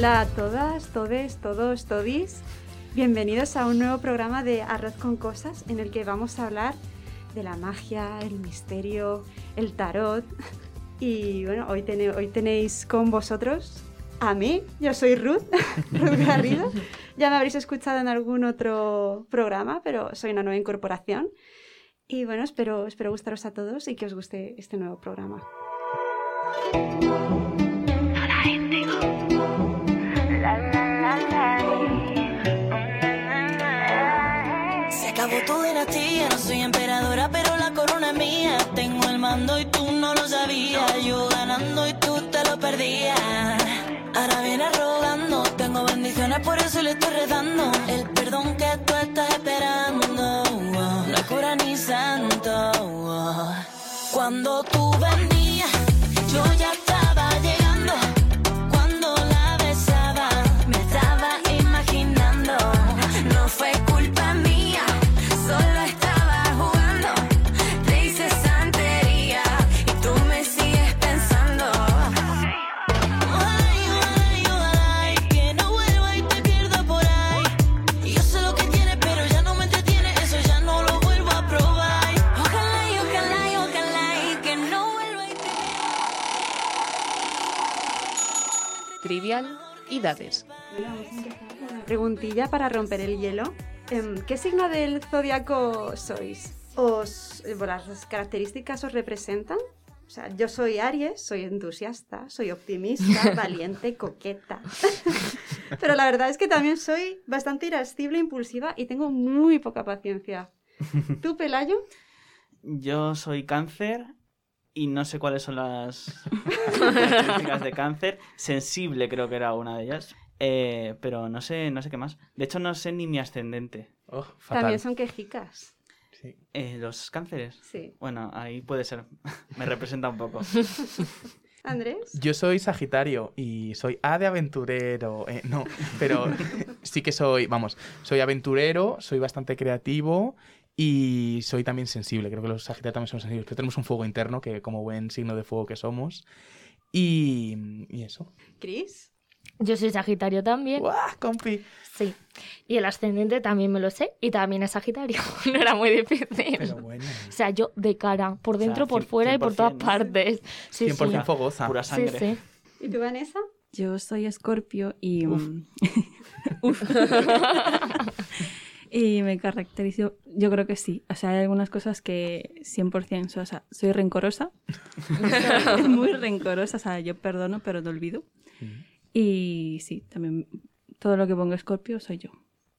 Hola a todas, todes, todos, todis. Bienvenidos a un nuevo programa de Arroz con Cosas en el que vamos a hablar de la magia, el misterio, el tarot. Y bueno, hoy, hoy tenéis con vosotros a mí, yo soy Ruth, Ruth Garrido. Ya me habréis escuchado en algún otro programa, pero soy una nueva incorporación. Y bueno, espero, espero gustaros a todos y que os guste este nuevo programa. Se acabó tu dinastía, no soy emperadora, pero la corona es mía. Tengo el mando y tú no lo sabías. Yo ganando y tú te lo perdías. Ahora vienes rogando, tengo bendiciones, por eso le estoy redando. El perdón que tú estás esperando, oh, no cura ni santo. oh. Cuando tú venías, yo ya Una preguntilla para romper el hielo. Em, ¿Qué signo del zodiaco sois? ¿Os, eh, ¿Las características os representan? O sea, yo soy Aries, soy entusiasta, soy optimista, valiente, coqueta. Pero la verdad es que también soy bastante irascible, impulsiva y tengo muy poca paciencia. ¿Tú, Pelayo? Yo soy cáncer y no sé cuáles son las características de cáncer. Sensible creo que era una de ellas. Eh, pero no sé, no sé qué más. De hecho, no sé ni mi ascendente. Oh, fatal. También son quejicas. Sí. Eh, ¿Los cánceres? Sí. Bueno, ahí puede ser. Me representa un poco. ¿Andrés? Yo soy Sagitario y soy A de aventurero. Eh, no, pero sí que soy, vamos, soy aventurero, soy bastante creativo y soy también sensible. Creo que los Sagitarios también son sensibles, pero tenemos un fuego interno que como buen signo de fuego que somos. Y, y eso. ¿Cris? Yo soy Sagitario también. ¡Guau, compi! Sí. Y el ascendente también me lo sé. Y también es Sagitario. no era muy difícil. Pero bueno. O sea, yo de cara, por O sea, dentro, por fuera y por todas 100%, ¿no? partes. Sí, 100% sí. fogosa. Pura Sí, sangre. sí. ¿Y tú, Vanessa? Yo soy Escorpio y. Uf. mm, uf. y me caracterizo. Yo creo que sí. O sea, hay algunas cosas que 100%. so- O sea, soy rencorosa. soy muy rencorosa. O sea, yo perdono, pero no olvido. Y sí, también todo lo que pongo Escorpio soy yo.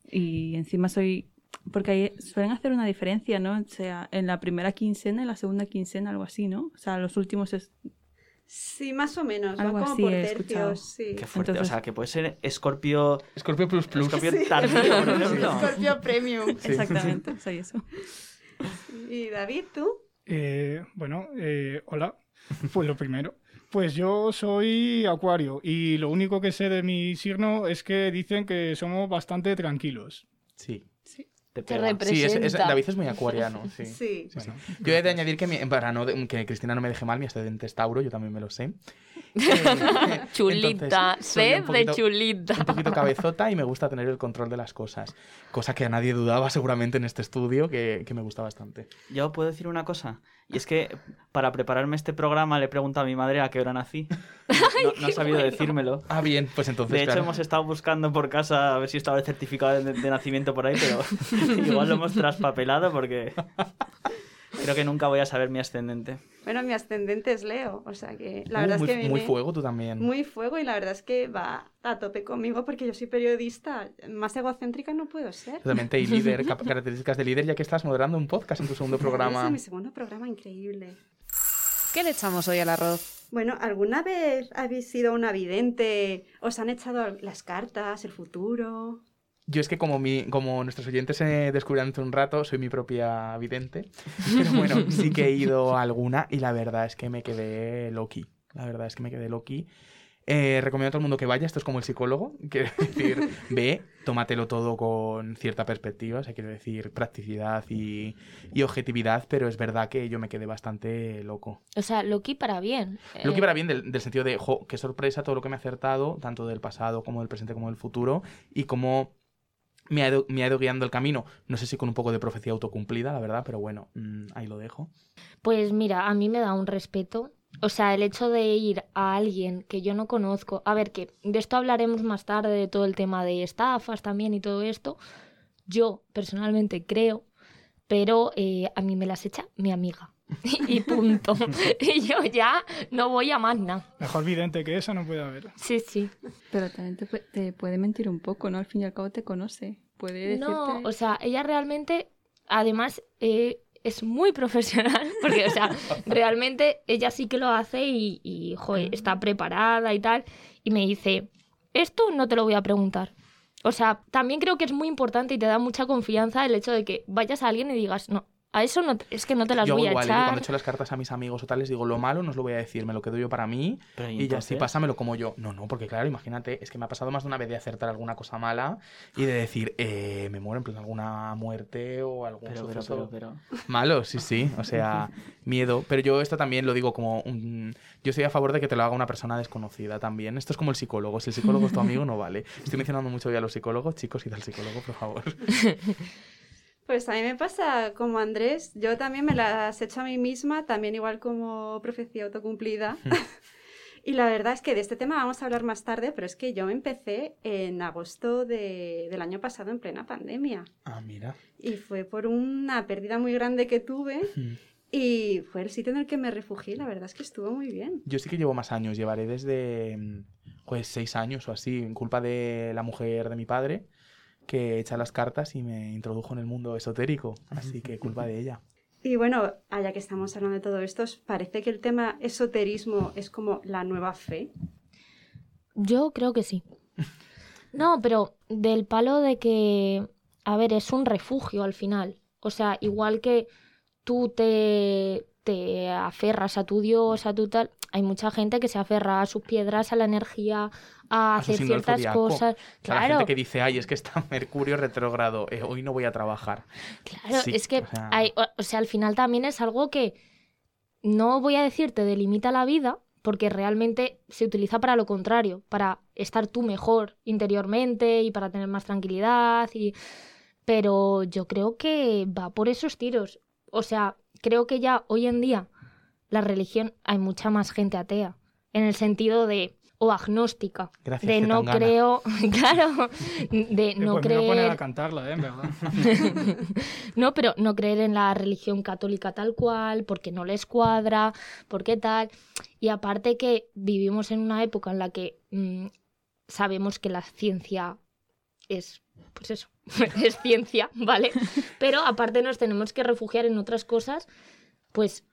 Y encima soy. Porque ahí suelen hacer una diferencia, ¿no? O sea, en la primera quincena y la segunda quincena, algo así, ¿no? O sea, los últimos es. Sí, más o menos. Va Algo como así por he escuchado. tercios, sí. Qué fuerte. Entonces- O sea, que puede ser Escorpio. Scorpio Plus Plus. Escorpio tardío, por ejemplo. Scorpio Premium. Exactamente, soy eso. ¿Y David, tú? Eh, bueno, eh, hola. Pues lo primero. Pues yo soy Acuario y lo único que sé de mi signo es que dicen que somos bastante tranquilos. Sí. Te Te pega. Sí, es, es- representa. David es muy acuariano. Sí. Sí. Sí, sí. Yo he de añadir que, mi- para no, que Cristina no me deje mal, mi ascendente es Tauro, yo también me lo sé. Chulita. un de poquito- chulita. un poquito cabezota y me gusta tener el control de las cosas. Cosa que a nadie dudaba seguramente en este estudio, que, que me gusta bastante. Yo puedo decir una cosa. Y es que para prepararme este programa le he preguntado a mi madre a qué hora nací. No, no ha sabido decírmelo. Ah, bien, pues entonces. De hecho, claro. hemos estado buscando por casa a ver si estaba el certificado de, de nacimiento por ahí, pero igual lo hemos traspapelado porque Creo que nunca voy a saber mi ascendente. Bueno, mi ascendente es Leo, o sea que la Uh, verdad muy, es que muy fuego tú también. Muy fuego y la verdad es que va a tope conmigo porque yo soy periodista. Más egocéntrica no puedo ser. Totalmente, y líder, características de líder, ya que estás moderando un podcast en tu segundo programa. Es mi segundo programa increíble. ¿Qué le echamos hoy al arroz? Bueno, ¿alguna vez habéis sido una vidente? ¿Os han echado las cartas, el futuro? Yo es que como, mi, como nuestros oyentes se descubrirán de un rato, soy mi propia vidente. Pero bueno, sí que he ido a alguna y la verdad es que me quedé loqui. La verdad es que me quedé loqui. Eh, recomiendo a todo el mundo que vaya, esto es como el psicólogo, quiero decir, ve, tómatelo todo con cierta perspectiva, o sea, quiero decir, practicidad y, y objetividad, pero es verdad que yo me quedé bastante loco. O sea, Loki para bien. Lo que Eh, para bien del, del sentido de, jo, qué sorpresa todo lo que me ha acertado, tanto del pasado como del presente como del futuro, y cómo me ha, ido, me ha guiando el camino. No sé si con un poco de profecía autocumplida, la verdad, pero bueno, mm, ahí lo dejo. Pues mira, a mí me da un respeto. O sea, el hecho de ir a alguien que yo no conozco. A ver, que de esto hablaremos más tarde, de todo el tema de estafas también y todo esto. Yo personalmente creo, pero eh, a mí me las echa mi amiga. y punto. y yo ya no voy a más nada. Mejor vidente que eso no puede haber. Sí, sí. Pero también te, pu- te puede mentir un poco, ¿no? Al fin y al cabo te conoce. Puede decirte... No, o sea, ella realmente, además, eh, es muy profesional, porque, o sea, realmente ella sí que lo hace y, y joder, está preparada y tal, y me dice, esto no te lo voy a preguntar. O sea, también creo que es muy importante y te da mucha confianza el hecho de que vayas a alguien y digas, no, a eso no, es que no te las yo voy a igual, ¿eh? Yo cuando echar. echo las cartas a mis amigos o tal, les digo, lo malo no os lo voy a decir, me lo quedo yo para mí Pero, ¿y ya sí, entonces? pásamelo como yo. No, no, porque claro, imagínate, es que me ha pasado más de una vez de acertar alguna cosa mala y de decir, eh, me muero en plan alguna muerte o algún Pero, pero, suceso pero, pero. Malo, sí, sí. O sea, miedo. Pero yo esto también lo digo como un... Yo estoy a favor de que te lo haga una persona desconocida también. Esto es como el psicólogo. Si el psicólogo es tu amigo, no vale. Estoy mencionando mucho ya a los psicólogos. Chicos, id al psicólogo, por favor. Pues a mí me pasa como Andrés, yo también me las he hecho a mí misma, también igual como profecía autocumplida. y la verdad es que de este tema vamos a hablar más tarde, pero es que yo empecé en agosto de- del año pasado en plena pandemia. Ah, mira. Y fue por una pérdida muy grande que tuve y fue el sitio en el que me refugié. La verdad es que estuvo muy bien. Yo sí que llevo más años. Llevaré desde, pues, seis años o así, en culpa de la mujer de mi padre, que echa las cartas y me introdujo en el mundo esotérico. Así que culpa de ella. Y bueno, allá que estamos hablando de todo esto, ¿os parece que el tema esoterismo es como la nueva fe? Yo creo que sí. No, pero del palo de que, a ver, es un refugio al final. O sea, igual que tú te, te aferras a tu Dios, a tu tal, hay mucha gente que se aferra a sus piedras, a la energía, a, hacer ciertas zodiaco. cosas. O sea, la Claro, gente que dice, ay, es que está Mercurio retrógrado, eh, hoy no voy a trabajar. claro, Sí, es que o sea- hay, o, o sea, al final también es algo que no voy a decir te delimita la vida, porque realmente se utiliza para lo contrario, para estar tú mejor interiormente y para tener más tranquilidad y pero yo creo que va por esos tiros. O sea, creo que ya hoy en día la religión hay mucha más gente atea en el sentido de o agnóstica, Gracias, de no creo, claro, de Eh, no pues me voy a creer a cantarla, ¿eh? En verdad. no, pero no creer en la religión católica tal cual, porque no les cuadra, porque tal. Y aparte que vivimos en una época en la que mm, sabemos que la ciencia es, pues eso, es ciencia, ¿vale? Pero aparte nos tenemos que refugiar en otras cosas, pues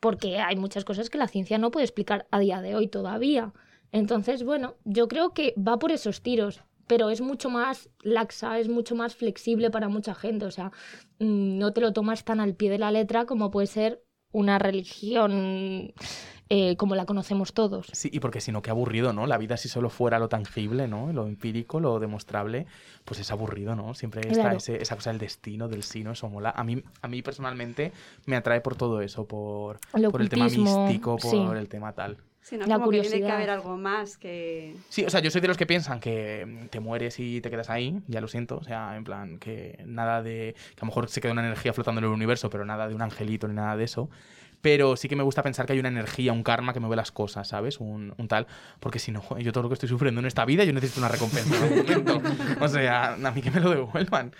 porque hay muchas cosas que la ciencia no puede explicar a día de hoy todavía. Entonces, bueno, yo creo que va por esos tiros, pero es mucho más laxa, es mucho más flexible para mucha gente. O sea, mm, no te lo tomas tan al pie de la letra como puede ser una religión eh, como la conocemos todos. Sí, y porque si no, qué aburrido, ¿no? La vida si solo fuera lo tangible, ¿no? Lo empírico, lo demostrable, pues es aburrido, ¿no? Siempre está Claro. ese- esa cosa del destino, del sino, eso mola. A mí, a mí personalmente me atrae por todo eso, por, El por el tema místico, por sí. el tema tal. Sino La como que tiene que curiosidad. haber algo más que... Sí, o sea, yo soy de los que piensan que mm, te mueres y te quedas ahí, ya lo siento, o sea, en plan, que nada de. que a lo mejor se queda una energía flotando en el universo, pero nada de un angelito ni nada de eso. Pero sí que me gusta pensar que hay una energía, un karma que mueve las cosas, ¿sabes? Un, un tal. Porque si no, yo todo lo que estoy sufriendo en esta vida, yo necesito una recompensa en algún momento. O sea, a mí que me lo devuelvan.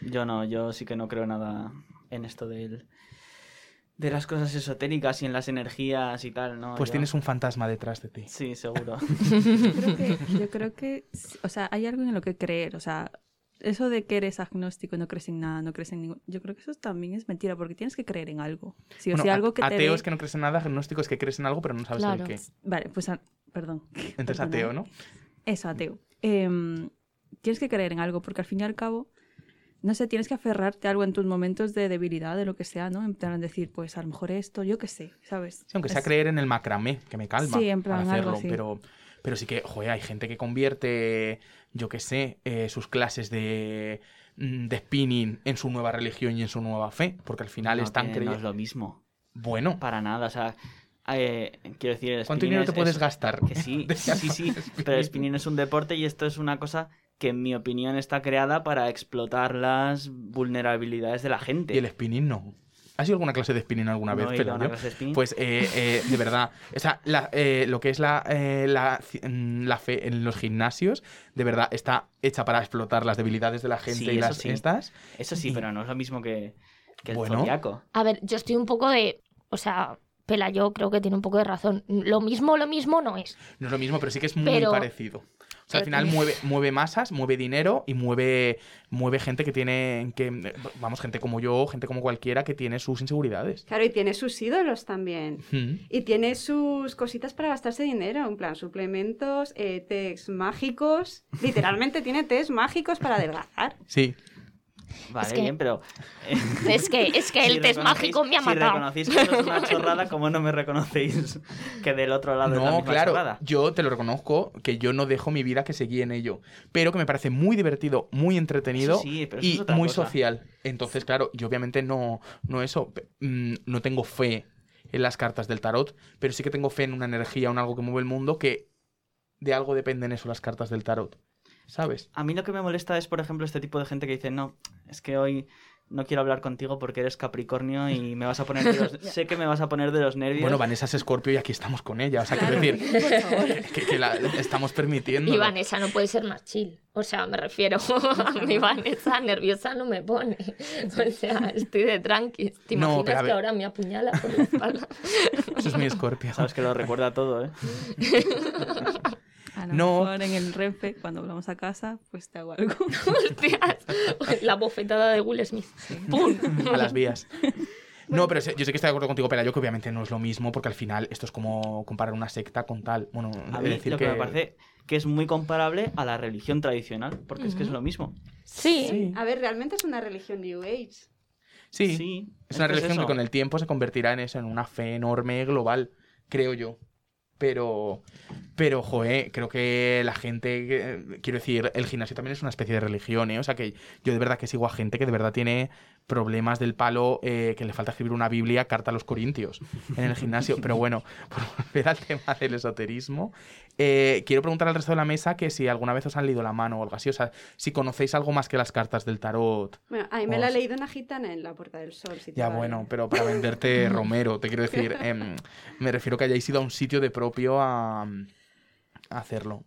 Yo no, yo sí que no creo nada en esto del, de las cosas esotéricas y en las energías y tal, ¿no? Pues Yo- tienes un fantasma detrás de ti. Sí, seguro. Yo creo que, yo creo que, o sea, hay algo en lo que creer, o sea, eso de que eres agnóstico y no crees en nada, no crees en ningún... Yo creo que eso también es mentira, porque tienes que creer en algo. Sí, o Bueno, sea, algo que te ateo dé- es que no crees en nada, agnóstico es que crees en algo, pero no sabes Claro. el qué. Vale, pues, a- perdón. Entonces ateo, ¿no? Eso, ateo. Em, tienes que creer en algo, porque al fin y al cabo, no sé, tienes que aferrarte a algo en tus momentos de debilidad, de lo que sea, ¿no? En plan decir, pues a lo mejor esto, yo qué sé, ¿sabes? Sí, aunque sea Es- creer en el macramé, que me calma Sí, en plan, algo hacerlo, así. pero, pero sí que, joder, hay gente que convierte, yo qué sé, eh, sus clases de, mm, de spinning en su nueva religión y en su nueva fe, porque al final No están tiene- no es creyendo... lo mismo. Bueno, Para nada, o sea, eh, quiero decir... el ¿cuánto dinero te es- puedes es- gastar? Que sí, sí, sí, pero el spinning es un deporte y esto es una cosa que en mi opinión está creada para explotar las vulnerabilidades de la gente. Y el spinning no. ¿Has ido a alguna clase de spinning alguna No vez? he ido a una yo- clase de spinning. Pues, eh, eh, de verdad, o sea, la- eh, lo que es la, eh, la, mm, la fe en los gimnasios, de verdad, está hecha para explotar las debilidades de la gente Sí, y las sí. estas. Eso sí, Y- pero no es lo mismo que, que el Bueno. zodiaco. A ver, yo estoy un poco de. O sea, Pelayo creo que tiene un poco de razón. Lo mismo, lo mismo no es. No es lo mismo, pero sí que es muy Pero- parecido. O sea, al final mueve, mueve masas, mueve dinero y mueve, mueve gente que tiene, que, vamos, gente como yo, gente como cualquiera que tiene sus inseguridades. Claro, y tiene sus ídolos también. Mm. Y tiene sus cositas para gastarse dinero, en plan suplementos, eh, mágicos. Literalmente tiene tés mágicos para adelgazar. Sí. Vale, que- bien, pero... Es que, es que el test mágico me ha si matado. reconocéis que eso es una chorrada, ¿cómo no me reconocéis que del otro lado es la No, misma claro, chorrada? yo te lo reconozco, que yo no dejo mi vida que se guíe en ello, pero que me parece muy divertido, muy entretenido sí, y es muy cosa. social. Entonces, claro, yo obviamente no, no eso, mm, no tengo fe en las cartas del tarot, pero sí que tengo fe en una energía, en algo que mueve el mundo, que de algo dependen eso las cartas del tarot, ¿sabes? A mí lo que me molesta es, por ejemplo, este tipo de gente que dice, no, es que hoy no quiero hablar contigo porque eres Capricornio y me vas a poner de los... sé que me vas a poner de los nervios. Bueno, Vanessa es Scorpio y aquí estamos con ella, o sea, quiero decir, que, que la estamos permitiendo. Y Vanessa no puede ser más chill. O sea, me refiero a mi Vanessa nerviosa no me pone. O sea, estoy de tranqui. ¿Te No, imaginas pero a que ver. ahora me apuñala por la espalda? Eso es mi Scorpio. Sabes que lo recuerda todo, ¿eh? A lo No. mejor en el Renfe, cuando volvamos a casa, pues te hago algo. Hostias, la bofetada de Will Smith. ¡Pum! a las vías. No, pero yo sé que estoy de acuerdo contigo, Pelayo, que obviamente no es lo mismo, porque al final esto es como comparar una secta con tal. Bueno, A mí decir lo que... me parece que es muy comparable a la religión tradicional, porque es que es lo mismo. Sí. Sí, A ver, realmente es una religión New Age. sí, Sí, es una religión que con el tiempo se convertirá en eso, en una fe enorme, global, creo yo. Pero, pero, joe, creo que la gente, quiero decir, el gimnasio también es una especie de religión, ¿eh? O sea que yo de verdad que sigo a gente que de verdad tiene problemas del palo, eh, que le falta escribir una Biblia, carta a los corintios en el gimnasio. Pero bueno, por volver al tema del esoterismo, eh, quiero preguntar al resto de la mesa que si alguna vez os han leído la mano o algo así, o sea, si conocéis algo más que las cartas del tarot. Bueno, a mí me la ha Os- leído una gitana en la Puerta del Sol. si Ya vale. bueno, pero para venderte Romero, te quiero decir, em, me refiero que hayáis ido a un sitio de propio a, a hacerlo.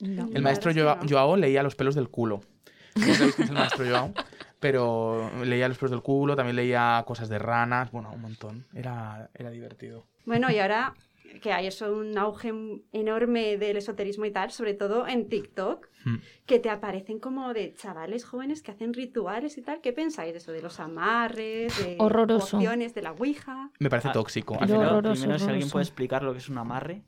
No. El maestro Joao. Joao leía los pelos del culo. No sabéis quién es el maestro Joao, pero leía los pelos del culo, también leía cosas de ranas, bueno, un montón. Era, era divertido. Bueno, y ahora que hay eso, un auge enorme del esoterismo y tal, sobre todo en TikTok, Hmm. que te aparecen como de chavales jóvenes que hacen rituales y tal. ¿Qué pensáis de eso? De los amarres, de Horroroso. de la ouija. Me parece Ah, tóxico. al Primero, final. horroroso, primero, si alguien puede explicar lo que es un amarre.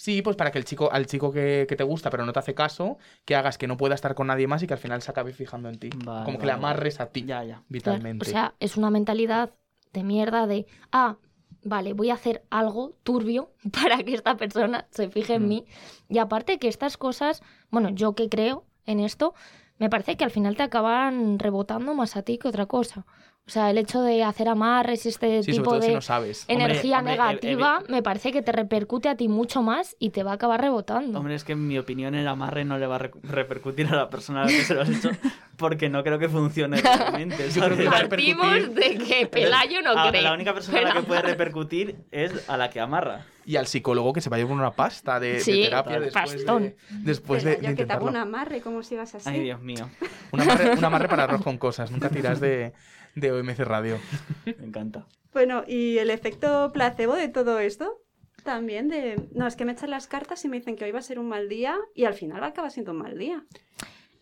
Sí, pues para que el chico, al chico que, que te gusta pero no te hace caso, que hagas que no pueda estar con nadie más y que al final se acabe fijando en ti. Vale, Como que vale, le amarres a ti Ya, ya. Claro, vitalmente. O sea, es una mentalidad de mierda de, ah, vale, voy a hacer algo turbio para que esta persona se fije en Mm. mí. Y aparte que estas cosas, bueno, yo que creo en esto, me parece que al final te acaban rebotando más a ti que otra cosa. O sea, el hecho de hacer amarres, este sí, sobre tipo si de no sabes. Hombre, energía hombre, negativa, me parece que te repercute a ti mucho más y te va a acabar rebotando. Hombre, es que en mi opinión el amarre no le va a re- repercutir a la persona a la que se lo has hecho porque no creo que funcione realmente. Partimos de que Pelayo no cree. La única persona a la que puede repercutir es a la que amarra. Y al psicólogo que se vaya con una pasta de, terapia después pastón. de, después de, de yo que te hago un amarre, como si vas así. Ay, Dios mío. Un amarre, un amarre para arroz con cosas. Nunca tiras de, de, MC Radio. Me encanta. Bueno, y el efecto placebo de todo esto, también de... No, es que me echan las cartas y me dicen que hoy va a ser un mal día y al final acaba siendo un mal día.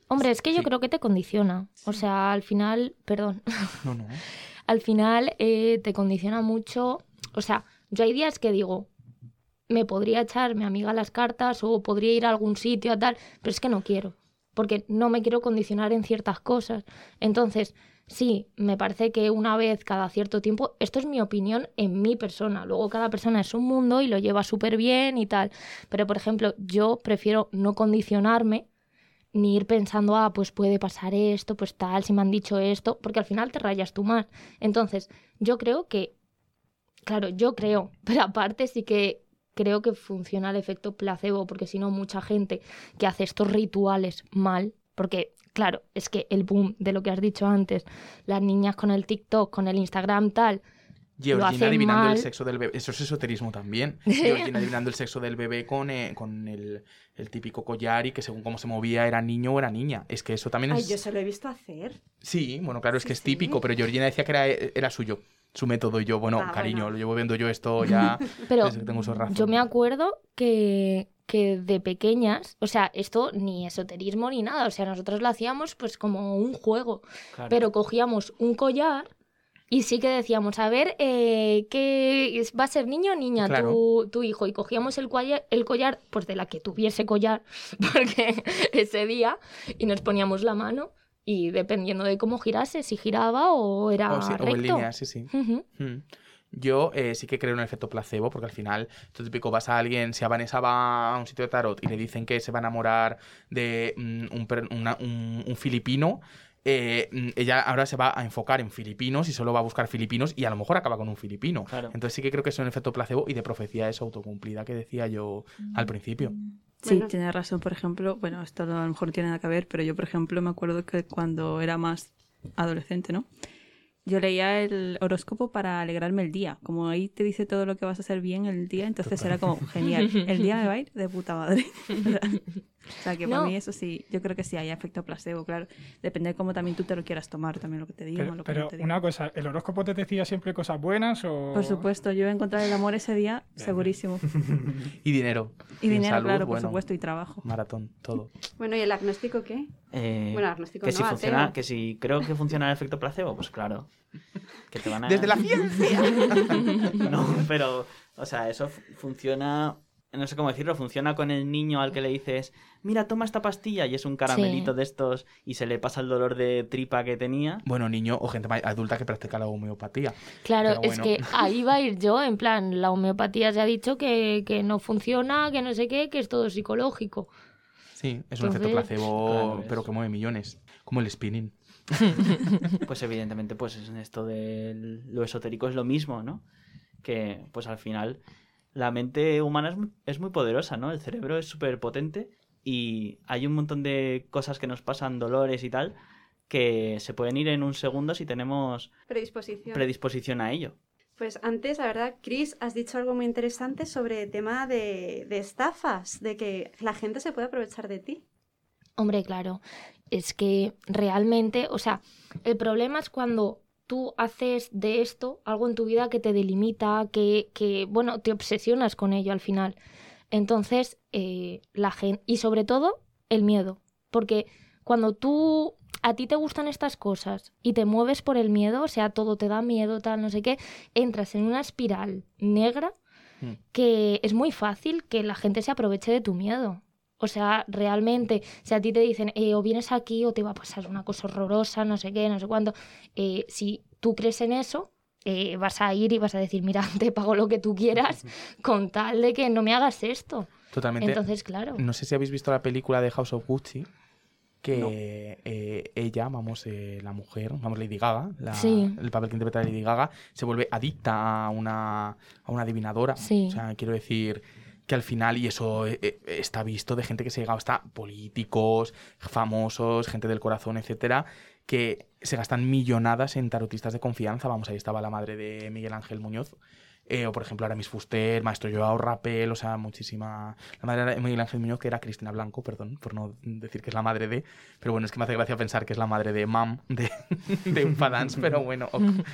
Hombre, es que yo Sí. creo que te condiciona. O sea, al final, perdón, No, no. al final eh, te condiciona mucho. O sea, yo hay días que digo, me podría echar mi amiga las cartas o podría ir a algún sitio a tal, pero es que no quiero, porque no me quiero condicionar en ciertas cosas. Entonces, sí, me parece que una vez cada cierto tiempo, esto es mi opinión en mi persona, luego cada persona es un mundo y lo lleva súper bien y tal, pero por ejemplo, yo prefiero no condicionarme ni ir pensando, ah, pues puede pasar esto, pues tal, si me han dicho esto, porque al final te rayas tú más. Entonces, yo creo que, claro, yo creo, pero aparte sí que creo que funciona el efecto placebo, porque si no, mucha gente que hace estos rituales mal, porque, claro, es que el boom de lo que has dicho antes, las niñas con el TikTok, con el Instagram, tal, lo Georgina hacen adivinando mal. el sexo del bebé. Eso es esoterismo también. Georgina adivinando el sexo del bebé con, eh, con el, el típico collar y que según cómo se movía era niño o era niña. Es que eso también Ay, es... yo se lo he visto hacer. Sí, bueno, claro, es Sí, que es sí. típico, pero Georgina decía que era, era suyo, su método. Y yo, bueno, Ah, cariño, bueno. lo llevo viendo yo esto ya Pero desde que tengo razón. Yo me acuerdo que, que de pequeñas, o sea, esto ni esoterismo ni nada, o sea, nosotros lo hacíamos pues como un juego, Claro. pero cogíamos un collar y sí que decíamos, a ver, eh, ¿qué va a ser niño o niña Claro. tu, tu hijo? Y cogíamos el collar, el collar, pues de la que tuviese collar, porque ese día, y nos poníamos la mano y dependiendo de cómo girase, si giraba o era O, sí, o recto. en línea, sí, sí. Mm. Yo eh, sí que creo en el efecto placebo, porque al final, esto típico, vas a alguien, si a Vanessa va a un sitio de tarot y le dicen que se va a enamorar de mm, un, per- una- un- un filipino, eh, mm, ella ahora se va a enfocar en filipinos y solo va a buscar filipinos y a lo mejor acaba con un filipino. Claro. Entonces sí que creo que es un efecto placebo y de profecía es autocumplida que decía yo al principio. Sí, Bueno. tienes razón. Por ejemplo, bueno, esto a lo mejor no tiene nada que ver, pero yo, por ejemplo, me acuerdo que cuando era más adolescente, ¿no? Yo leía el horóscopo para alegrarme el día. Como ahí te dice todo lo que vas a hacer bien el día, entonces era como genial. El día me va a ir de puta madre. o sea, que para mí eso sí, yo creo que sí hay efecto placebo, claro. Depende de cómo también tú te lo quieras tomar, también lo que te digan Pero, lo que pero no te digan. una cosa, ¿el horóscopo te decía siempre cosas buenas o...? Por supuesto, yo voy a encontrar el amor ese día, segurísimo. Y dinero. Y dinero, salud, claro, por supuesto, y trabajo. Maratón, todo. Bueno, ¿y el agnóstico qué? Eh, Bueno, agnóstico que no, si funciona, que si creo que funciona el efecto placebo, pues claro. Que te van a... Desde la ciencia. No, pero, o sea, eso fu- funciona, no sé cómo decirlo, funciona con el niño al que le dices, mira, toma esta pastilla y es un caramelito Sí. de estos y se le pasa el dolor de tripa que tenía. Bueno, niño o gente adulta que practica la homeopatía. Claro, es que ahí va a ir yo, en plan, la homeopatía se ha dicho que, que no funciona, que no sé qué, que es todo psicológico. Sí, es un efecto placebo, Claro, pero que mueve millones. Como el spinning. Pues evidentemente, pues en esto de lo esotérico es lo mismo, ¿no? Que pues al final la mente humana es muy, es muy poderosa, ¿no? El cerebro es súper potente y hay un montón de cosas que nos pasan, dolores y tal, que se pueden ir en un segundo si tenemos Predisposición. predisposición a ello. Pues antes, la verdad, Chris, has dicho algo muy interesante sobre el tema de, de estafas, de que la gente se puede aprovechar de ti. Hombre, claro, es que realmente, o sea, el problema es cuando tú haces de esto algo en tu vida que te delimita, que, que bueno, te obsesionas con ello al final. Entonces, eh, la gente, y sobre todo, el miedo, porque cuando tú, a ti te gustan estas cosas y te mueves por el miedo, o sea, todo te da miedo, tal, no sé qué, entras en una espiral negra Mm. que es muy fácil que la gente se aproveche de tu miedo. O sea, realmente, si a ti te dicen, eh, o vienes aquí o te va a pasar una cosa horrorosa, no sé qué, no sé cuánto, eh, si tú crees en eso, eh, vas a ir y vas a decir, mira, te pago lo que tú quieras con tal de que no me hagas esto. Totalmente. Entonces, claro. No sé si habéis visto la película de House of Gucci, que eh, ella, vamos, eh, la mujer, vamos, Lady Gaga, la- Sí. el papel que interpreta Lady Gaga, se vuelve adicta a una, a una adivinadora. Sí. O sea, quiero decir que al final, y eso eh, eh, está visto de gente que se ha llegado hasta políticos, famosos, gente del corazón, etcétera, que se gastan millonadas en tarotistas de confianza. Vamos, ahí estaba la madre de Miguel Ángel Muñoz. Eh, o por ejemplo Aramis Fuster, Maestro Joao Rapel, o sea, muchísima... La madre de Miguel Ángel Muñoz, que era Cristina Blanco, perdón, por no decir que es la madre de... Pero bueno, es que me hace gracia pensar que es la madre de Mam, de, de Dance, pero bueno. ok.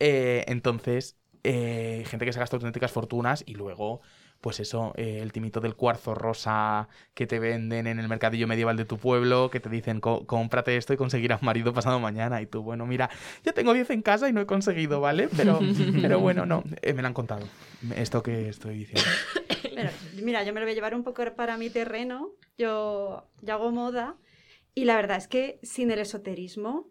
Eh, entonces, eh, gente que se gasta auténticas fortunas y luego pues eso, eh, el timito del cuarzo rosa que te venden en el mercadillo medieval de tu pueblo, que te dicen, "Co- cómprate esto y conseguirás marido pasado mañana. Y tú, bueno, mira, ya tengo 10 en casa y no he conseguido, ¿vale? Pero, pero bueno, no, eh, me lo han contado, esto que estoy diciendo. Pero, mira, yo me lo voy a llevar un poco para mi terreno. Yo, yo hago moda y la verdad es que sin el esoterismo,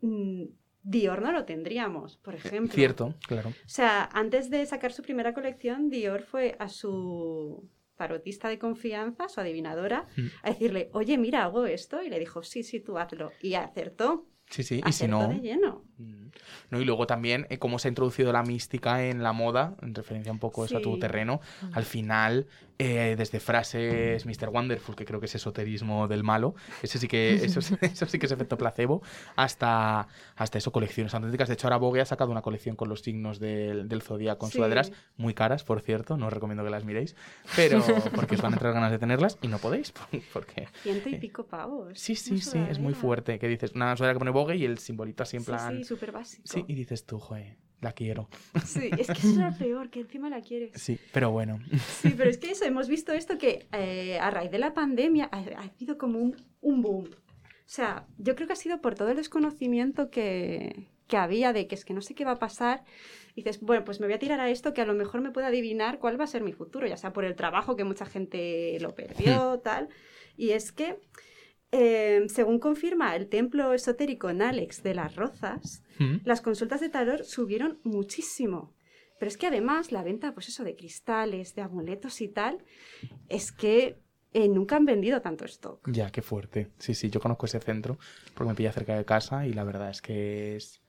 mm, Dior no lo tendríamos, por ejemplo. Cierto, claro. O sea, antes de sacar su primera colección, Dior fue a su tarotista de confianza, su adivinadora, Mm. a decirle, oye, mira, hago esto. Y le dijo, sí, sí, tú hazlo. Y acertó. Sí, sí, y si acertó no... de lleno. ¿No? Y luego también eh, cómo se ha introducido la mística en la moda, en referencia un poco eso a tu Sí. terreno. Al final, eh, desde frases Mr. Wonderful, que creo que es esoterismo del malo, ese sí que, eso, es- eso sí que es efecto placebo, hasta, hasta eso, colecciones auténticas. De hecho, ahora Vogue ha sacado una colección con los signos del, del zodiaco con Sí. sudaderas muy caras, por cierto, no os recomiendo que las miréis, pero porque os van a entrar ganas de tenerlas y no podéis, porque... Ciento y pico pavos. Sí, sí, sí, es muy fuerte. Que dices, una sudadera que pone Vogue y el simbolito así en Sí, plan... sí, súper básico. Sí, y dices tú, joder, la quiero. Sí, es que eso es lo peor, que encima la quieres. Sí, pero bueno. Sí, pero es que eso, hemos visto esto que eh, a raíz de la pandemia ha, ha habido como un, un boom. O sea, yo creo que ha sido por todo el desconocimiento que, que había de que es que no sé qué va a pasar. Dices, bueno, pues me voy a tirar a esto que a lo mejor me puede adivinar cuál va a ser mi futuro, ya sea por el trabajo que mucha gente lo perdió, tal. Y es que, eh, según confirma el templo esotérico en Alex de las Rozas, Mm. las consultas de tarot subieron muchísimo. Pero es que además la venta, pues eso, de cristales, de amuletos y tal, es que eh, nunca han vendido tanto stock. Ya, qué fuerte. Sí, sí, yo conozco ese centro porque me pilla cerca de casa y la verdad es que es...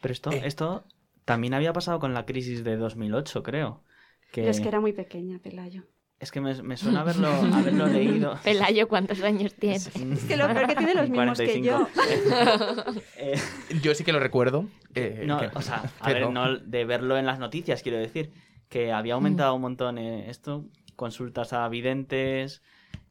Pero esto, Eh. esto también había pasado con la crisis de 2008, creo. Que... Yo es que era muy pequeña, Pelayo. Es que me, me suena haberlo, haberlo leído. Pelayo, ¿cuántos años tiene? Es que lo peor que tiene los mismos que yo. 45. Eh, Yo sí que lo recuerdo. eh, no, que- o sea, a pero- ver, no de verlo en las noticias, quiero decir, que había aumentado un montón eh, esto, consultas a videntes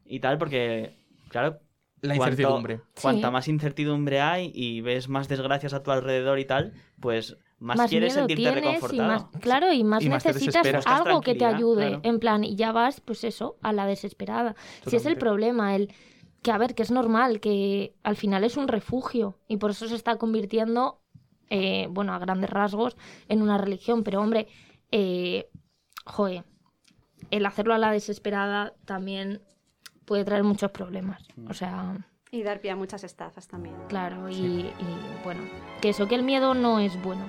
y tal, porque, claro, La cuanto- incertidumbre. cuanta Sí. más incertidumbre hay y ves más desgracias a tu alrededor y tal, pues más, quieres miedo sentirte tienes y más, claro, y más Y más necesitas algo que te ayude, claro. en plan, y ya vas, pues eso, a la desesperada. Si es el problema, el que a ver, que es normal, que al final es un refugio y por eso se está convirtiendo, eh, bueno, a grandes rasgos, en una religión. Pero hombre, eh, joe, el hacerlo a la desesperada también puede traer muchos problemas. O sea, Y dar pie a muchas estafas también. claro, y, y, bueno, que eso, que el miedo no es bueno.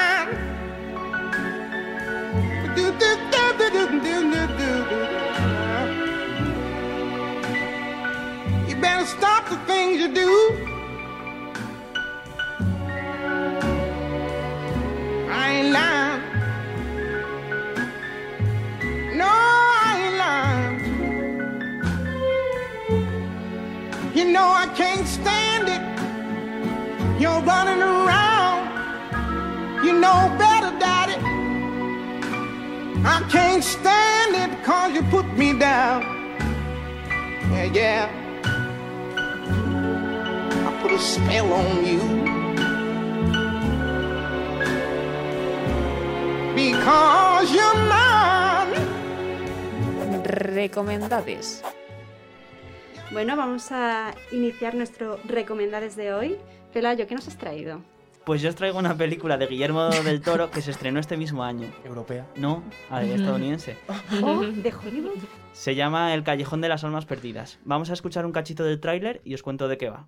Running around. You know better, Daddy. I can't stand it cause you put me down. Yeah, yeah. I put a spell on you. Because you're mine. Recomendades. Bueno, vamos a iniciar nuestro recomendades de hoy. Pelayo, ¿qué nos has traído? Pues yo os traigo una película de Guillermo del Toro que se estrenó este mismo año. Europea. No, ah, estadounidense. Oh, de Hollywood. Se llama El Callejón de las Almas Perdidas. Vamos a escuchar un cachito del tráiler y os cuento de qué va.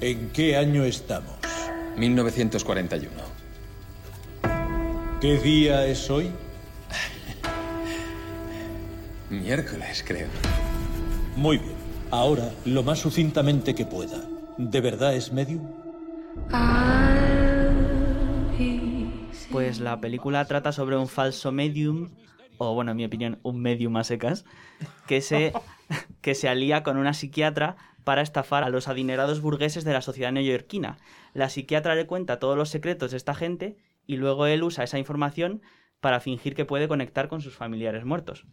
¿En qué año estamos? 1941. ¿Qué día es hoy? Miércoles, creo. Muy bien. Ahora, lo más sucintamente que pueda. ¿De verdad es medium? Pues la película trata sobre un falso medium, o bueno, en mi opinión, un medium a secas, que se, que se alía con una psiquiatra para estafar a los adinerados burgueses de la sociedad neoyorquina. La psiquiatra le cuenta todos los secretos de esta gente y luego él usa esa información para fingir que puede conectar con sus familiares muertos.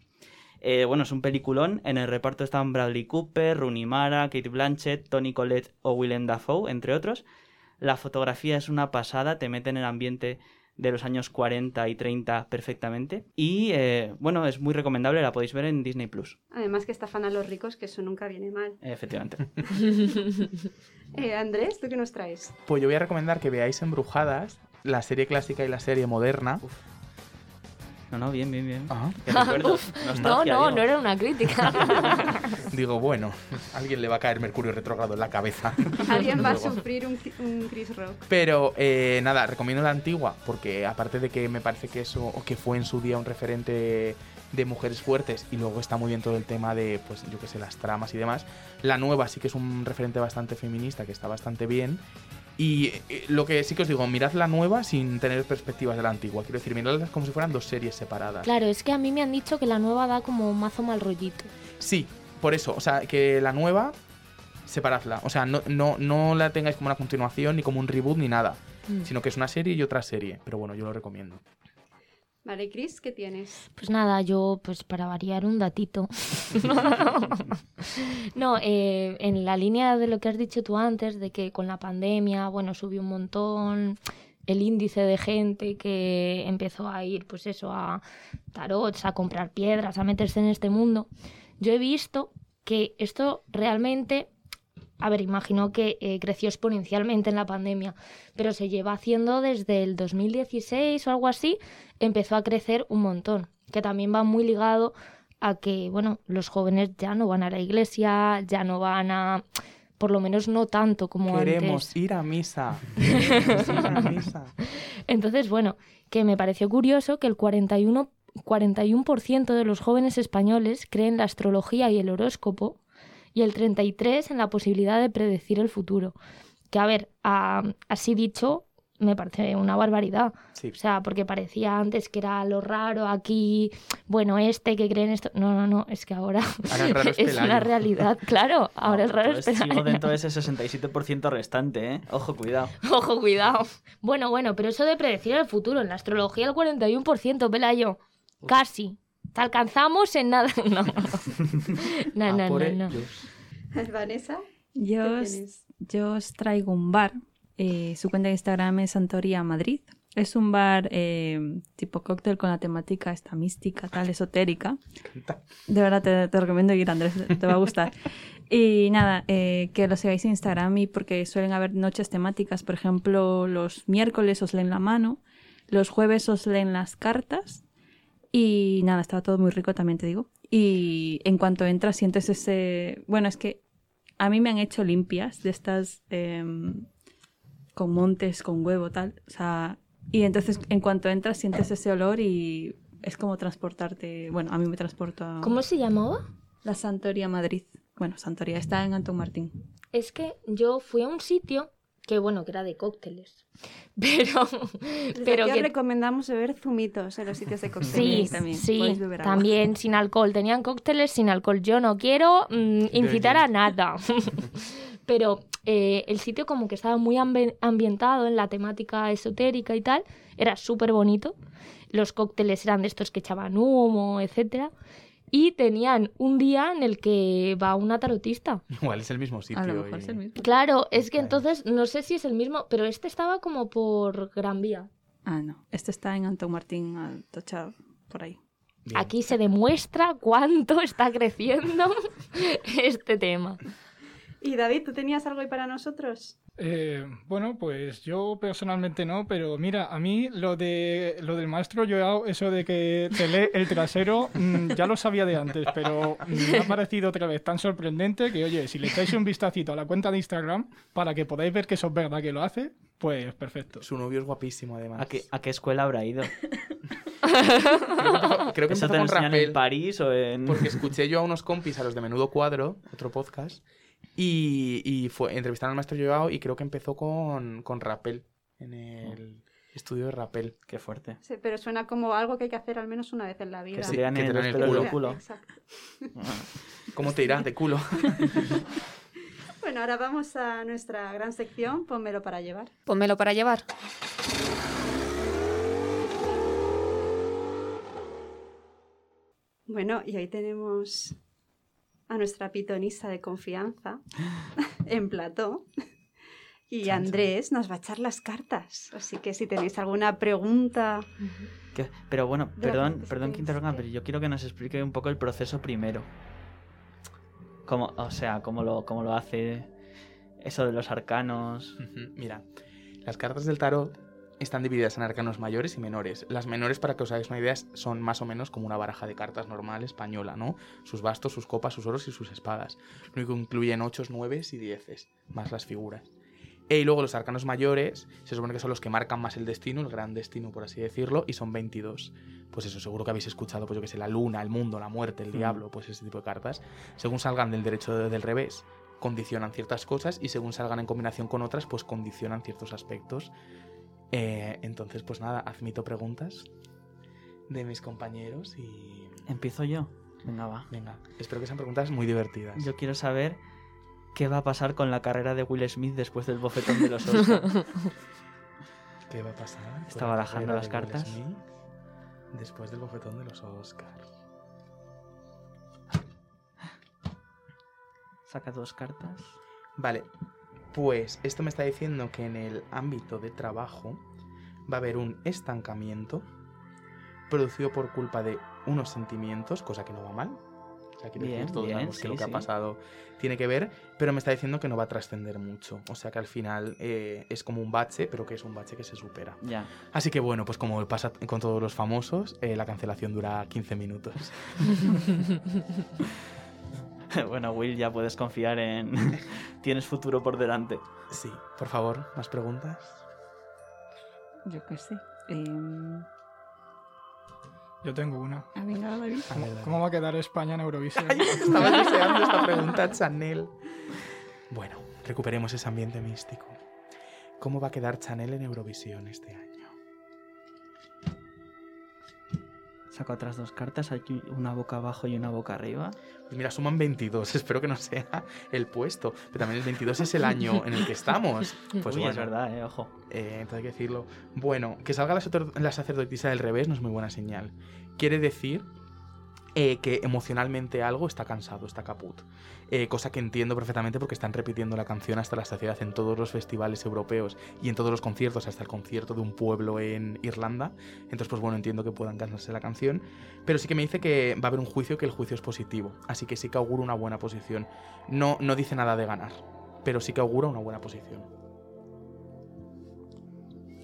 Eh, bueno, es un peliculón. En el reparto están Bradley Cooper, Rooney Mara, Kate Blanchett, Tony Collette o Willem Dafoe, entre otros. La fotografía es una pasada, te mete en el ambiente de los años 40 y 30 perfectamente. Y eh, bueno, es muy recomendable, la podéis ver en Disney Plus. Además que estafan a los ricos, que eso nunca viene mal. Efectivamente. Eh, Andrés, ¿tú qué nos traes? Pues yo voy a recomendar que veáis Embrujadas, la serie clásica y la serie moderna. No, no, bien, bien, bien. Ah. Uf, no, no, digo. no era una crítica. Digo, bueno, a alguien le va a caer Mercurio retrógrado en la cabeza. Alguien va a sufrir un, un Chris Rock. Pero eh, nada, recomiendo la antigua, porque aparte de que me parece que eso, o que fue en su día un referente de mujeres fuertes, y luego está muy bien todo el tema de, pues yo qué sé, las tramas y demás, la nueva sí que es un referente bastante feminista, que está bastante bien. Y eh, lo que sí que os digo, mirad la nueva sin tener perspectivas de la antigua. Quiero decir, miradlas como si fueran dos series separadas. claro, es que a mí me han dicho que la nueva da como mazo mal rollito. Sí, por eso. O sea, que la nueva, separadla. O sea, no, no, no la tengáis como una continuación, ni como un reboot, ni nada. Mm. Sino que es una serie y otra serie. Pero bueno, yo lo recomiendo. Vale, Chris, ¿qué tienes? Pues nada, yo, pues para variar un datito. no, eh, en la línea de lo que has dicho tú antes, de que con la pandemia, bueno, subió un montón el índice de gente que empezó a ir, pues eso, a tarots, a comprar piedras, a meterse en este mundo. Yo he visto que esto realmente a ver, imagino que eh, creció exponencialmente en la pandemia, pero se lleva haciendo desde el 2016 o algo así, empezó a crecer un montón, que también va muy ligado a que, bueno, los jóvenes ya no van a la iglesia, ya no van a, por lo menos no tanto como Queremos antes. ir a misa. Queremos ir a misa. Entonces, bueno, que me pareció curioso que el 41, 41% de los jóvenes españoles creen la astrología y el horóscopo y el 33% en la posibilidad de predecir el futuro. Que, a ver, a- así dicho, me parece una barbaridad. Sí. O sea, porque parecía antes que era lo raro aquí, bueno, este que creen esto. No, no, no, es que ahora, es una realidad. Claro, ahora el raro es sigo dentro de ese 67% restante, ¿eh? Ojo, cuidado. Ojo, cuidado. Bueno, bueno, pero eso de predecir el futuro, en la astrología el 41%, Pelayo. Casi. Te alcanzamos en nada. No, no, A no, por no, no. ellos. Vanessa, Yo ¿qué os, tienes? yo os traigo un bar. eh, su cuenta de Instagram es Santoría Madrid. Es un bar eh, tipo cóctel con la temática esta mística, tal, esotérica. De verdad te, te recomiendo ir, Andrés, te va a gustar. Y nada, eh, que lo sigáis en Instagram y porque suelen haber noches temáticas. Por ejemplo, los miércoles os leen la mano, los jueves os leen las cartas. Y nada, estaba todo muy rico, también te digo. Y en cuanto entras, sientes ese. Bueno, es que a mí me han hecho limpias de estas em, con montes, con huevo, tal. O sea, y entonces en cuanto entras, sientes ese olor y es como transportarte. Bueno, a mí me transporta. ¿Cómo se llamaba? La Santoría Madrid. Bueno, Santoría está en Antón Martín. Es que yo fui a un sitio que, bueno, que era de cócteles. Pero, Desde pero aquí os que recomendamos beber zumitos en los sitios de Sí, cócteles. también, sí, beber agua. también sin alcohol. Tenían cócteles sin alcohol. Yo no quiero mm, incitar a nada. Pero eh, el sitio como que estaba muy ambi- ambientado en la temática esotérica y tal. Era súper bonito. Los cócteles eran de estos que echaban humo, etcétera. Y tenían un día en el que va una tarotista. Igual es el mismo sitio. A lo mejor y- es el mismo. Claro, es que entonces no sé si es el mismo, pero este estaba como por Gran Vía. Ah, no. Este está en Antón Martín, por ahí. Bien. Aquí se demuestra cuánto está creciendo este tema. Y David, ¿tú tenías algo ahí para nosotros? Eh, bueno, pues yo personalmente no, pero mira, a mí lo de lo del maestro Joao, eso de que te lee el trasero, mm, ya lo sabía de antes, pero me ha parecido otra vez tan sorprendente que, oye, si le echáis un vistacito a la cuenta de Instagram para que podáis ver que eso es verdad que lo hace, pues perfecto. Su novio es guapísimo, además. ¿A qué, a qué escuela habrá ido? Creo que ¿Eso te con enseñan Rapel. en París o en...? Porque escuché yo a unos compis, a los de Menudo Cuadro, otro podcast, y, y fue, entrevistaron al maestro Joao y creo que empezó con, con Rapel, en el estudio de Rapel. Qué fuerte. Sí, pero suena como algo que hay que hacer al menos una vez en la vida. Que el culo. culo. Exacto. ¿Cómo te irá de culo? Bueno, ahora vamos a nuestra gran sección, Pónmelo para llevar. Pónmelo para llevar. Bueno, y hoy tenemos a nuestra pitonisa de confianza en plató. Y Andrés nos va a echar las cartas. Así que si tenéis alguna pregunta. ¿Qué? Pero bueno, perdón, perdón que interrumpa, pero yo quiero que nos explique un poco el proceso primero. Cómo, o sea, cómo lo, cómo lo hace, eso de los arcanos. Mira, las cartas del tarot están divididas en arcanos mayores y menores. Las menores, para que os hagáis una idea, son más o menos como una baraja de cartas normal española, ¿no? Sus bastos, sus copas, sus oros y sus espadas. Lo único que incluyen ochos, nueves y dieces, más las figuras. E, y luego los arcanos mayores, se supone que son los que marcan más el destino, el gran destino, por así decirlo, y son 22. Pues eso, seguro que habéis escuchado, pues yo que sé, la luna, el mundo, la muerte, el Mm. diablo, pues ese tipo de cartas. Según salgan del derecho del revés, condicionan ciertas cosas y según salgan en combinación con otras, pues condicionan ciertos aspectos. Eh, entonces, pues nada, admito preguntas de mis compañeros y... Empiezo yo. Venga, va. Venga, espero que sean preguntas muy divertidas. Yo quiero saber qué va a pasar con la carrera de Will Smith después del bofetón de los Oscar. ¿Qué va a pasar? Está la barajando carrera las de Will cartas. Smith Después del bofetón de los Oscars. Saca dos cartas. Vale, pues esto me está diciendo que en el ámbito de trabajo va a haber un estancamiento producido por culpa de unos sentimientos, cosa que no va mal. O sea, Bien, decir, todos bien, sabemos que lo sí, que sí. ha pasado tiene que ver, pero me está diciendo que no va a trascender mucho. O sea que al final eh, es como un bache, pero que es un bache que se supera. Ya. Así que bueno, pues como pasa con todos los famosos, eh, la cancelación dura 15 minutos. bueno, Will, ya puedes confiar en... Tienes futuro por delante. Sí, por favor, más preguntas. Yo qué sé. Em, Yo tengo una. ah, David. A ver, dale. ¿Cómo va a quedar España en Eurovisión? Estaba deseando esta pregunta, Chanel. Bueno, recuperemos ese ambiente místico. ¿Cómo va a quedar Chanel en Eurovisión este año? Saco otras dos cartas, hay una boca abajo y una boca arriba. Pues mira, suman 22. Espero que no sea el puesto. Pero también el 22 es el año en el que estamos. Pues Uy, bueno, es verdad, eh, ojo. eh, entonces hay que decirlo. Bueno, que salga la sacerdotisa del revés no es muy buena señal. Quiere decir eh, que emocionalmente algo está cansado, está caput. Eh, cosa que entiendo perfectamente porque están repitiendo la canción hasta la saciedad en todos los festivales europeos y en todos los conciertos, hasta el concierto de un pueblo en Irlanda. Entonces, pues bueno, entiendo que puedan cansarse la canción. Pero sí que me dice que va a haber un juicio que el juicio es positivo. Así que sí que auguro una buena posición. No, no dice nada de ganar, pero sí que augura una buena posición.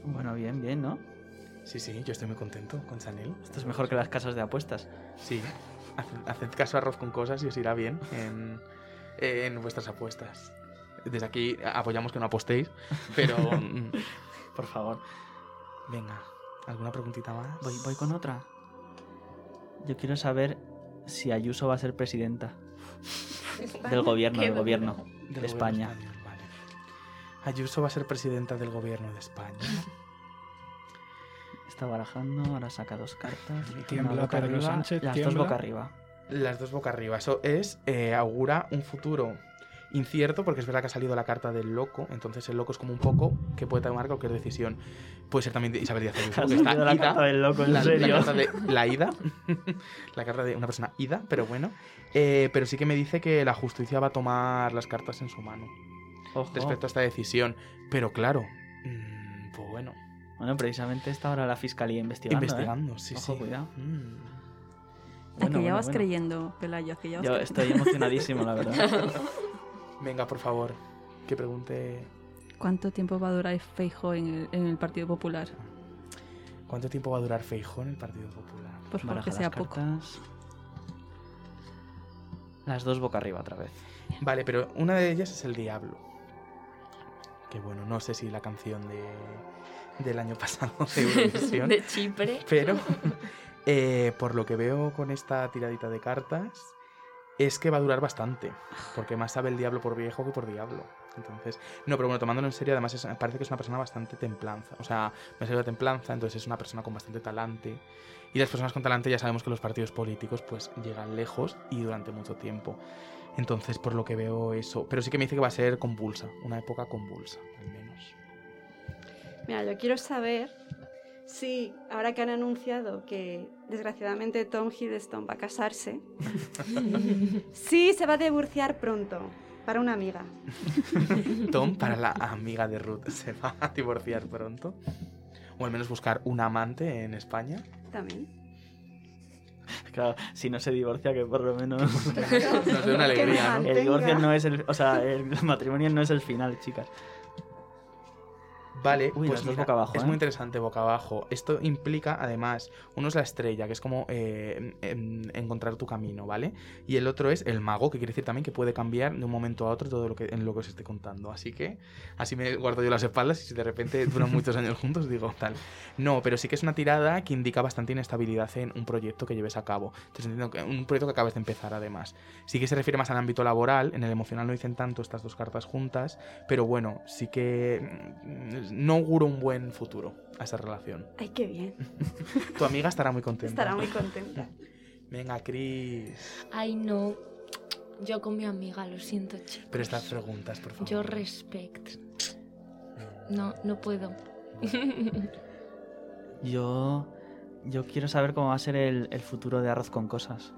Bueno, bien, bien, ¿no? Sí, sí, yo estoy muy contento con Chanel. Esto es mejor que las casas de apuestas. Sí, haced, caso a arroz con cosas y os irá bien en, en vuestras apuestas. Desde aquí apoyamos que no apostéis, pero mm, Por favor. venga, ¿alguna preguntita más? Voy, voy con otra. Yo quiero saber si Ayuso va a ser presidenta del gobierno, del gobierno Del de gobierno España. español, vale. Ayuso va a ser presidenta del gobierno de España. Está barajando, ahora saca dos cartas. una Tiembla boca Pedro arriba, Sánchez, las tiembla. dos boca arriba. Las dos boca arriba. Eso es, eh, augura un futuro incierto, porque es verdad que ha salido la carta del loco, entonces el loco es como un poco que puede tomar cualquier decisión. Puede ser también de Isabel Díaz Ayuso, está salido la ida. carta del loco, en la, la serio. carta de la ida, la carta de una persona ida, pero bueno. Eh, pero sí que me dice que la justicia va a tomar las cartas en su mano Ojo. respecto a esta decisión. Pero claro, mm, pues bueno, Bueno, precisamente está ahora la fiscalía investigando. ¿eh? investigando, sí, Ojo, sí. cuidado. Mm. ¿A que ya bueno, vas bueno. creyendo, Pelayo? ¿A que ya vas Yo creyendo? estoy emocionadísimo, la verdad. Venga, por favor, que pregunte ¿Cuánto tiempo va a durar Feijo en el, en el Partido Popular? ¿Cuánto tiempo va a durar Feijó en el Partido Popular? Por favor, Baraja que sea las poco. Las dos boca arriba otra vez. Vale, pero una de ellas es el Diablo. Que bueno, no sé si la canción de, del año pasado de Eurovisión. De Chipre. Pero eh, por lo que veo con esta tiradita de cartas, es que va a durar bastante. Porque más sabe el diablo por viejo que por diablo. Entonces, no, pero bueno, tomándolo en serio, además es- parece que es una persona bastante templanza. O sea, me salió de templanza, entonces es una persona con bastante talante. Y las personas con talante ya sabemos que los partidos políticos pues llegan lejos y durante mucho tiempo. Entonces, por lo que veo eso. Pero sí que me dice que va a ser convulsa, una época convulsa, al menos. Mira, yo quiero saber si, ahora que han anunciado que desgraciadamente Tom Hiddleston va a casarse, sí se va a divorciar pronto para una amiga. Tom, para la amiga de Ruth, se va a divorciar pronto. O al menos buscar un amante en España. También. Claro, si no se divorcia, que por lo menos. Nos dé una alegría, ¿no? El divorcio no es el. O sea, el matrimonio no es el final, chicas. Vale, Uy, pues mira, boca abajo, es ¿eh? muy interesante boca abajo. Esto implica, además, uno es la estrella, que es como eh, em, encontrar tu camino, ¿vale? Y el otro es el mago, que quiere decir también que puede cambiar de un momento a otro todo lo que en lo que os esté contando. Así que así me guardo yo las espaldas y si de repente duran muchos años juntos, digo tal. No, pero sí que es una tirada que indica bastante inestabilidad en un proyecto que lleves a cabo. Entonces entiendo que un proyecto que acabas de empezar, además. Sí que se refiere más al ámbito laboral, en el emocional no dicen tanto estas dos cartas juntas, pero bueno, sí que mm, no auguro un buen futuro a esa relación. Ay, qué bien. Tu amiga estará muy contenta. Estará muy contenta. Venga, Cris. Ay, no. Yo con mi amiga, lo siento, chicos. Pero estas preguntas, por favor. Yo respect. No, no puedo. Yo. Yo quiero saber cómo va a ser el, el futuro de arroz con cosas.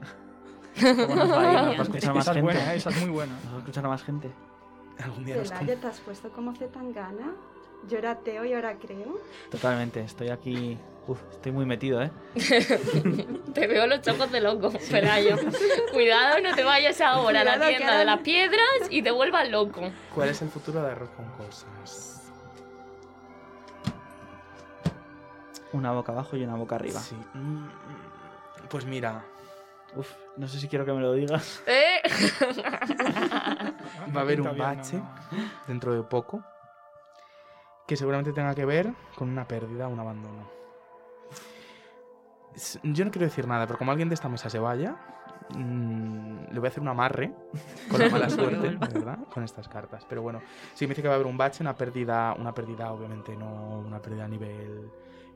¿Cómo nos va a ir? ¿Nos va a escuchar más Esa es gente? buena, esa es muy buena. ¿Nos va a escuchar a más gente? Algún Celaya, ¿te has puesto como Zetangana? Yo era Teo y ahora creo. Totalmente, estoy aquí. Uf, estoy muy metido, ¿eh? Te veo los ojos de loco, Pelayo. Cuidado, no te vayas ahora a la tienda de las piedras y te vuelvas loco. ¿Cuál es el futuro de arroz con cosas? Una boca abajo y una boca arriba. Sí. Mm, Pues mira, Uf, no sé si quiero que me lo digas. ¿Eh? va a haber un bache no. dentro de poco que seguramente tenga que ver con una pérdida, un abandono. Yo no quiero decir nada, pero como alguien de esta mesa se vaya, mm, le voy a hacer un amarre con la mala suerte, ¿verdad? Con estas cartas. Pero bueno, sí me dice que va a haber un bache, una pérdida, una pérdida obviamente no una pérdida a nivel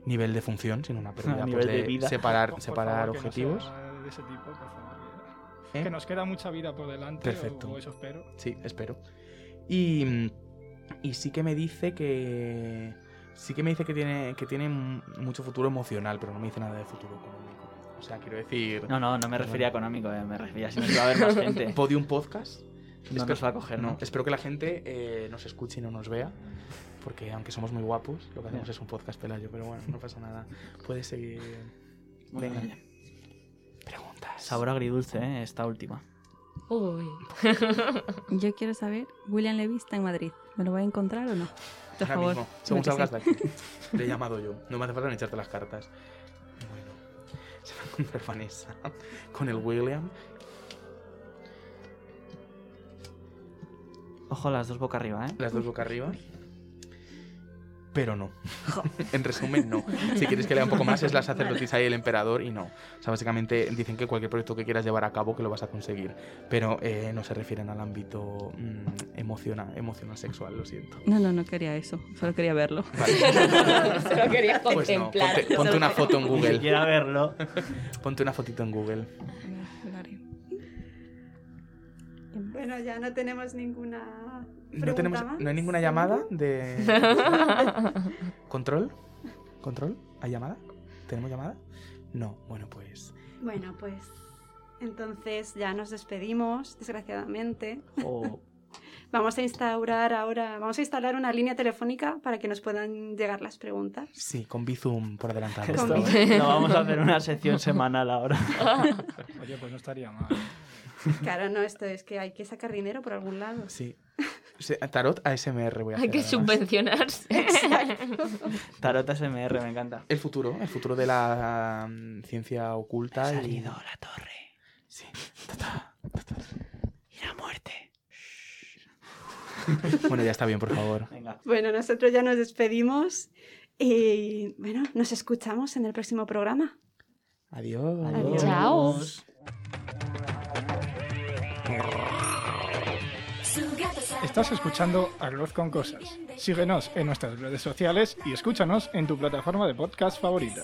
nivel de función, sino una pérdida pues, nivel de de vida. separar Por- por separar favor, que no objetivos. sea de ese tipo, por favor. ¿Eh? Que nos queda mucha vida por delante, Perfecto. o, o eso espero. Sí, espero. Y, y sí que me dice que. Sí que me dice que tiene, que tiene mucho futuro emocional, pero no me dice nada de futuro económico. O sea, quiero decir. No, no, no me refería a económico, eh, me refería a si nos va a ver más gente. Podium Podcast. No Espero- nos va a coger, ¿no? Espero que la gente eh, nos escuche y no nos vea. Porque aunque somos muy guapos, lo que hacemos es un podcast pelayo. Pero bueno, no pasa nada. Puedes seguir. Bueno, Venga. ya. Preguntas. Sabor agridulce, ¿eh? Esta última. Uy. Yo quiero saber, William Levy está en Madrid. ¿Me lo voy a encontrar o no? Por Ahora favor. mismo, según salgas sí. de aquí. Le he llamado yo. No me hace falta ni echarte las cartas. Bueno, se va a encontrar Vanessa con el William. Ojo, las dos boca arriba, ¿eh? Las dos boca arriba. Pero no. en resumen, no. Si quieres que lea un poco más, es la sacerdotisa y el emperador y no. O sea, básicamente dicen que cualquier proyecto que quieras llevar a cabo, que lo vas a conseguir. Pero eh, no se refieren al ámbito mm, emocional, emocional sexual, lo siento. No, no, no quería eso. Solo quería verlo. Solo quería Pues no, contemplar. ponte, ponte una foto en Google. siquiera verlo. Ponte una fotito en Google. Bueno, ya no tenemos ninguna. No, tenemos, más. no hay ninguna llamada de... ¿Control? ¿Control? ¿Hay llamada? ¿Tenemos llamada? No, bueno, pues... Bueno, pues entonces ya nos despedimos, desgraciadamente. O Vamos a instaurar ahora, vamos a instalar una línea telefónica para que nos puedan llegar las preguntas. Sí, con Bizum por adelantado. esto, Con- no vamos a hacer una sección semanal ahora. Oye, pues no estaría mal. Claro, no, esto es que hay que sacar dinero por algún lado. Sí. Tarot ASMR voy a Hay hacer. que además. subvencionarse. Tarot SMR, me encanta. El futuro, el futuro de la mm, ciencia oculta. Ha y- salido la torre. Sí. Y la muerte. Bueno, ya está bien, por favor. Venga. Bueno, nosotros ya nos despedimos y bueno, nos escuchamos en el próximo programa. Adiós. Adiós. Chao. Estás escuchando Arroz con Cosas. Síguenos en nuestras redes sociales y escúchanos en tu plataforma de podcast favorita.